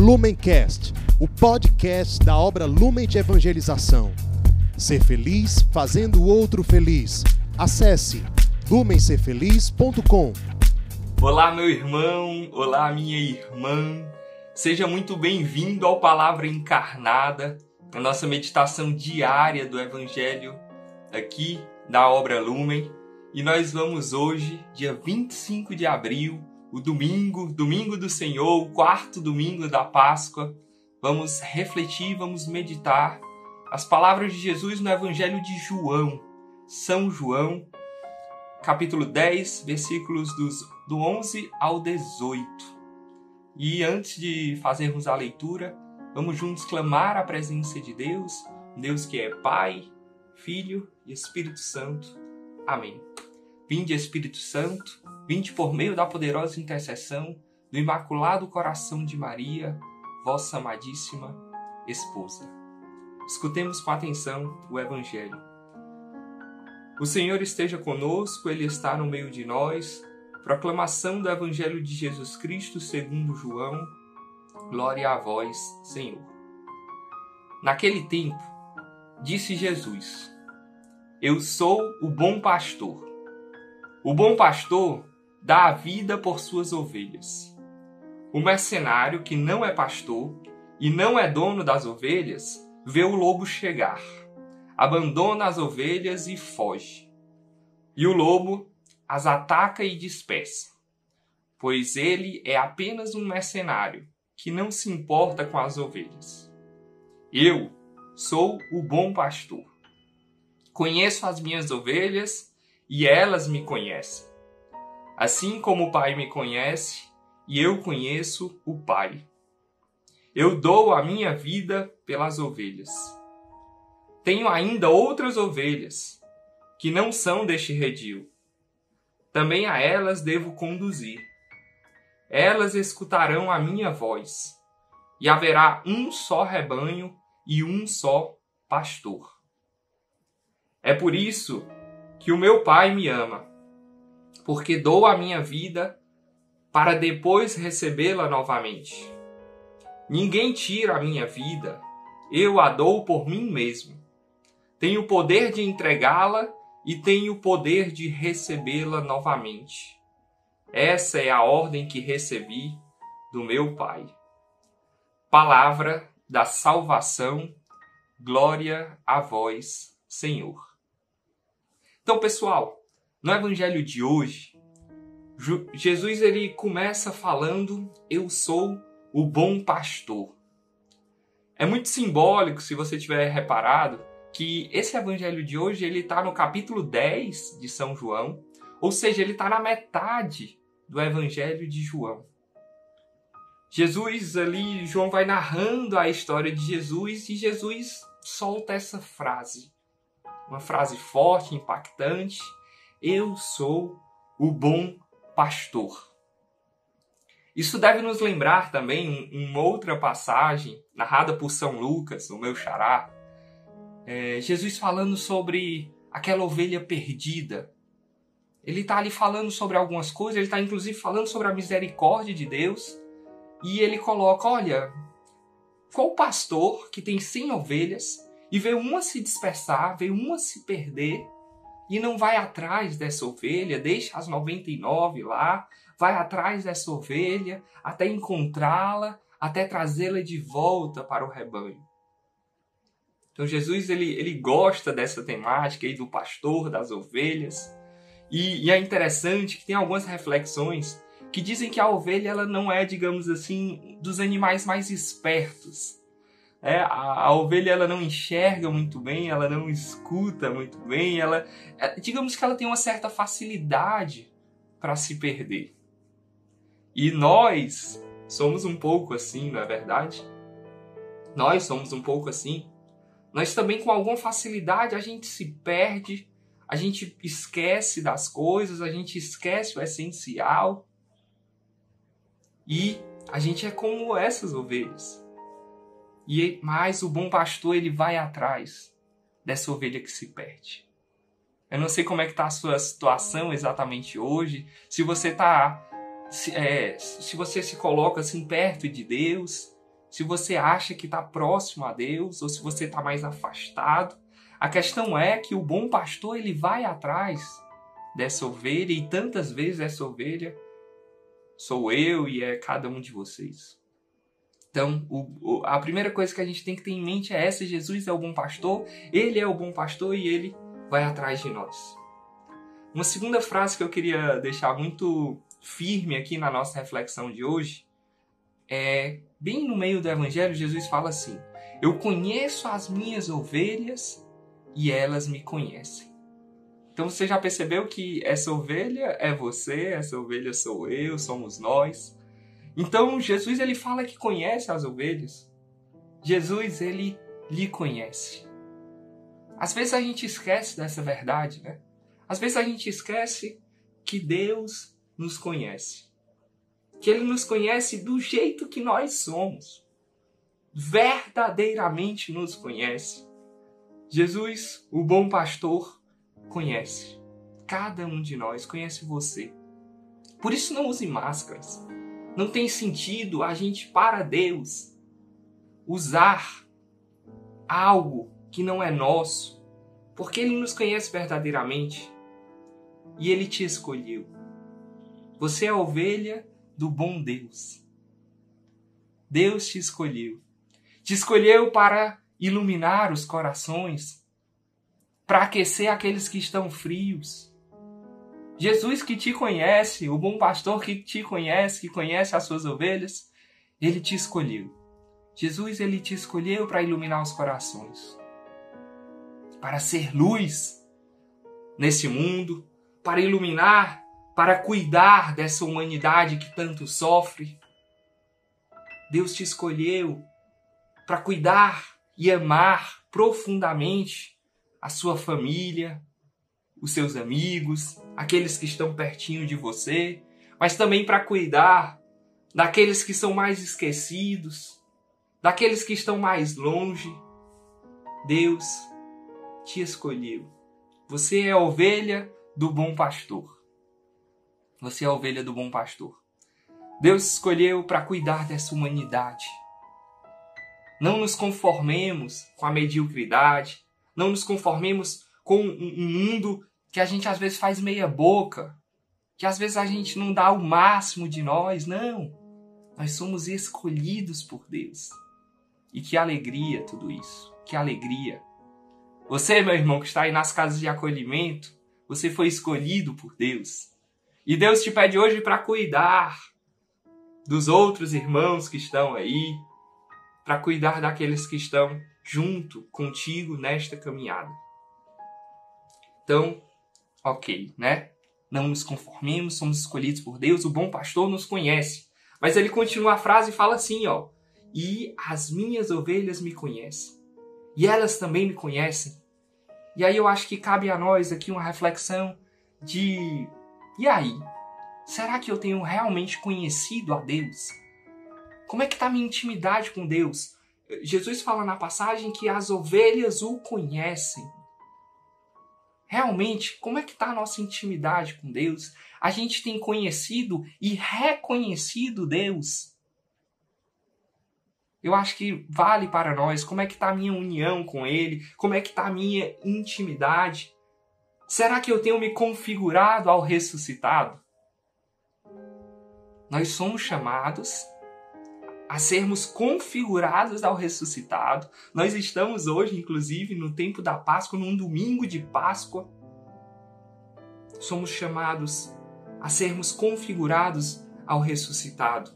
Lumencast, o podcast da obra Lumen de Evangelização. Ser feliz fazendo o outro feliz. Acesse lumencerfeliz.com. Olá, meu irmão, olá, minha irmã. Seja muito bem-vindo ao Palavra Encarnada, a nossa meditação diária do Evangelho aqui da obra Lumen. E nós vamos hoje, dia 25 de abril, o domingo, domingo do Senhor, o quarto domingo da Páscoa. Vamos refletir, vamos meditar as palavras de Jesus no Evangelho de João, São João, capítulo 10, versículos dos, do 11 ao 18. E antes de fazermos a leitura, vamos juntos clamar a presença de Deus, Deus que é Pai, Filho e Espírito Santo. Amém. Vinde, Espírito Santo, vinde por meio da poderosa intercessão do Imaculado Coração de Maria, vossa amadíssima esposa. Escutemos com atenção o Evangelho. O Senhor esteja conosco, Ele está no meio de nós. Proclamação do Evangelho de Jesus Cristo segundo João. Glória a vós, Senhor. Naquele tempo, disse Jesus: Eu sou o bom pastor. O bom pastor dá a vida por suas ovelhas. O mercenário, que não é pastor e não é dono das ovelhas, vê o lobo chegar, abandona as ovelhas e foge. E o lobo as ataca e dispersa, pois ele é apenas um mercenário que não se importa com as ovelhas. Eu sou o bom pastor. Conheço as minhas ovelhas e elas me conhecem. Assim como o Pai me conhece e eu conheço o Pai. Eu dou a minha vida pelas ovelhas. Tenho ainda outras ovelhas que não são deste redil. Também a elas devo conduzir. Elas escutarão a minha voz, e haverá um só rebanho e um só pastor. É por isso que o meu Pai me ama, porque dou a minha vida para depois recebê-la novamente. Ninguém tira a minha vida, eu a dou por mim mesmo. Tenho o poder de entregá-la e tenho o poder de recebê-la novamente. Essa é a ordem que recebi do meu Pai. Palavra da salvação, glória a vós, Senhor. Então, pessoal, no evangelho de hoje, Jesus ele começa falando: "Eu sou o bom pastor". É muito simbólico, se você tiver reparado, que esse evangelho de hoje ele está no capítulo 10 de São João, ou seja, ele está na metade do evangelho de João. Jesus ali, João vai narrando a história de Jesus e Jesus solta essa frase uma frase forte, impactante. Eu sou o bom pastor. Isso deve nos lembrar também uma outra passagem narrada por São Lucas, o meu xará. É, Jesus falando sobre aquela ovelha perdida. Ele está ali falando sobre algumas coisas, ele está inclusive falando sobre a misericórdia de Deus. E ele coloca: olha, qual pastor que tem 100 ovelhas e vê uma se dispersar, vê uma se perder e não vai atrás dessa ovelha, deixa as 99 lá, vai atrás dessa ovelha até encontrá-la, até trazê-la de volta para o rebanho. Então Jesus ele, ele gosta dessa temática aí do pastor das ovelhas e, e é interessante que tem algumas reflexões que dizem que a ovelha ela não é, digamos assim, dos animais mais espertos é, a, a, ovelha ela não enxerga muito bem, ela não escuta muito bem, ela, é, digamos que ela tem uma certa facilidade para se perder. E nós somos um pouco assim, não é verdade? Nós somos um pouco assim. Nós também com alguma facilidade a gente se perde, a gente esquece das coisas, a gente esquece o essencial. E a gente é como essas ovelhas. E mais o bom pastor ele vai atrás dessa ovelha que se perde. Eu não sei como é que está a sua situação exatamente hoje. Se você tá, se, é, se você se coloca assim perto de Deus, se você acha que está próximo a Deus ou se você está mais afastado. A questão é que o bom pastor ele vai atrás dessa ovelha e tantas vezes essa ovelha sou eu e é cada um de vocês. Então, o, o, a primeira coisa que a gente tem que ter em mente é essa: Jesus é o bom pastor, ele é o bom pastor e ele vai atrás de nós. Uma segunda frase que eu queria deixar muito firme aqui na nossa reflexão de hoje é bem no meio do evangelho, Jesus fala assim: Eu conheço as minhas ovelhas e elas me conhecem. Então você já percebeu que essa ovelha é você, essa ovelha sou eu, somos nós. Então Jesus ele fala que conhece as ovelhas. Jesus ele lhe conhece. Às vezes a gente esquece dessa verdade, né? Às vezes a gente esquece que Deus nos conhece. Que ele nos conhece do jeito que nós somos. Verdadeiramente nos conhece. Jesus, o bom pastor, conhece. Cada um de nós conhece você. Por isso não use máscaras. Não tem sentido a gente, para Deus, usar algo que não é nosso, porque Ele nos conhece verdadeiramente e Ele te escolheu. Você é ovelha do bom Deus. Deus te escolheu. Te escolheu para iluminar os corações, para aquecer aqueles que estão frios Jesus que te conhece, o bom pastor que te conhece, que conhece as suas ovelhas, ele te escolheu. Jesus ele te escolheu para iluminar os corações, para ser luz nesse mundo, para iluminar, para cuidar dessa humanidade que tanto sofre. Deus te escolheu para cuidar e amar profundamente a sua família, os seus amigos, aqueles que estão pertinho de você, mas também para cuidar daqueles que são mais esquecidos, daqueles que estão mais longe. Deus te escolheu. Você é ovelha do bom pastor. Você é ovelha do bom pastor. Deus escolheu para cuidar dessa humanidade. Não nos conformemos com a mediocridade, não nos conformemos com um mundo que a gente às vezes faz meia boca, que às vezes a gente não dá o máximo de nós, não. Nós somos escolhidos por Deus. E que alegria tudo isso, que alegria. Você, meu irmão, que está aí nas casas de acolhimento, você foi escolhido por Deus. E Deus te pede hoje para cuidar dos outros irmãos que estão aí, para cuidar daqueles que estão junto contigo nesta caminhada. Então, ok, né? Não nos conformemos, somos escolhidos por Deus, o bom pastor nos conhece. Mas ele continua a frase e fala assim, ó: "E as minhas ovelhas me conhecem, e elas também me conhecem". E aí eu acho que cabe a nós aqui uma reflexão de e aí? Será que eu tenho realmente conhecido a Deus? Como é que está minha intimidade com Deus? Jesus fala na passagem que as ovelhas o conhecem realmente como é que está a nossa intimidade com Deus? A gente tem conhecido e reconhecido Deus? Eu acho que vale para nós como é que está a minha união com Ele, como é que está a minha intimidade. Será que eu tenho me configurado ao ressuscitado? Nós somos chamados a sermos configurados ao ressuscitado. Nós estamos hoje, inclusive, no tempo da Páscoa, num domingo de Páscoa. Somos chamados a sermos configurados ao ressuscitado.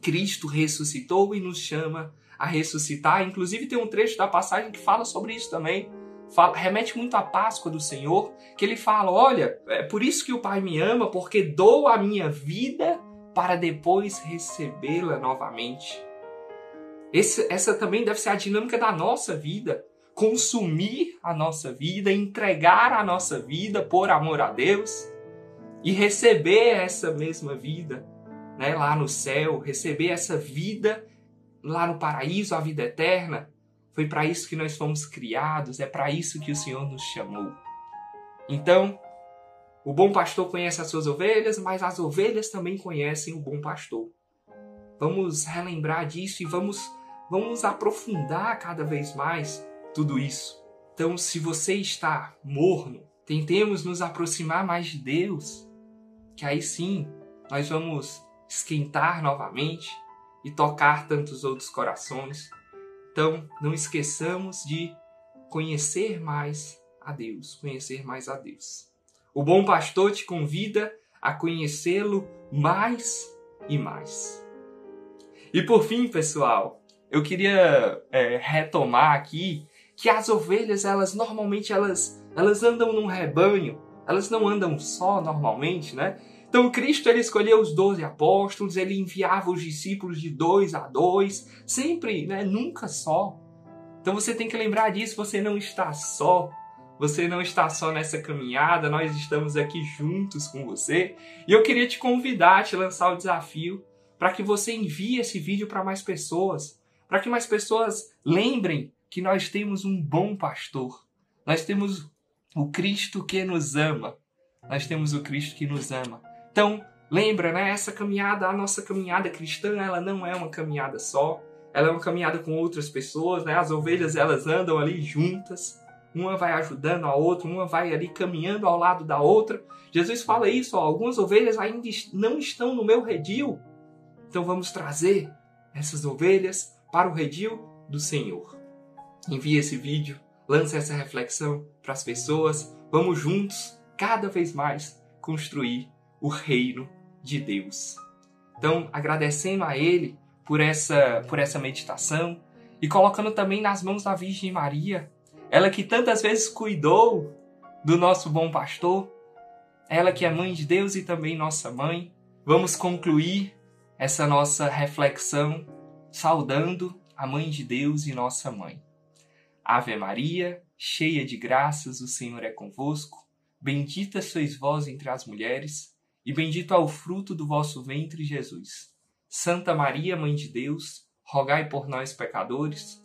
Cristo ressuscitou e nos chama a ressuscitar. Inclusive, tem um trecho da passagem que fala sobre isso também. Fala, remete muito à Páscoa do Senhor, que ele fala: Olha, é por isso que o Pai me ama, porque dou a minha vida para depois recebê-la novamente. Esse, essa também deve ser a dinâmica da nossa vida. Consumir a nossa vida, entregar a nossa vida por amor a Deus e receber essa mesma vida né, lá no céu, receber essa vida lá no paraíso, a vida eterna. Foi para isso que nós fomos criados, é para isso que o Senhor nos chamou. Então, o bom pastor conhece as suas ovelhas, mas as ovelhas também conhecem o bom pastor. vamos relembrar disso e vamos, vamos aprofundar cada vez mais tudo isso. Então, se você está morno, tentemos nos aproximar mais de Deus, que aí sim nós vamos esquentar novamente e tocar tantos outros corações. Então, não esqueçamos de conhecer mais a Deus, conhecer mais a Deus. O bom pastor te convida a conhecê-lo mais e mais. E por fim, pessoal, eu queria é, retomar aqui que as ovelhas, elas normalmente elas, elas andam num rebanho, elas não andam só normalmente, né? Então Cristo ele escolheu os doze apóstolos, ele enviava os discípulos de dois a dois, sempre, né? Nunca só. Então você tem que lembrar disso, você não está só. Você não está só nessa caminhada, nós estamos aqui juntos com você. E eu queria te convidar a te lançar o desafio para que você envie esse vídeo para mais pessoas, para que mais pessoas lembrem que nós temos um bom pastor. Nós temos o Cristo que nos ama. Nós temos o Cristo que nos ama. Então, lembra, né? Essa caminhada, a nossa caminhada cristã, ela não é uma caminhada só ela é uma caminhada com outras pessoas, né? As ovelhas elas andam ali juntas, uma vai ajudando a outra, uma vai ali caminhando ao lado da outra. Jesus fala isso, ó, algumas ovelhas ainda não estão no meu redil. Então vamos trazer essas ovelhas para o redil do Senhor. Envie esse vídeo, lance essa reflexão para as pessoas. Vamos juntos, cada vez mais, construir o reino de Deus. Então, agradecendo a Ele por essa, por essa meditação e colocando também nas mãos da Virgem Maria, ela que tantas vezes cuidou do nosso bom pastor, ela que é mãe de Deus e também nossa mãe. Vamos concluir essa nossa reflexão saudando a mãe de Deus e nossa mãe. Ave Maria, cheia de graças, o Senhor é convosco. Bendita sois vós entre as mulheres, e bendito é o fruto do vosso ventre, Jesus. Santa Maria, Mãe de Deus, rogai por nós, pecadores,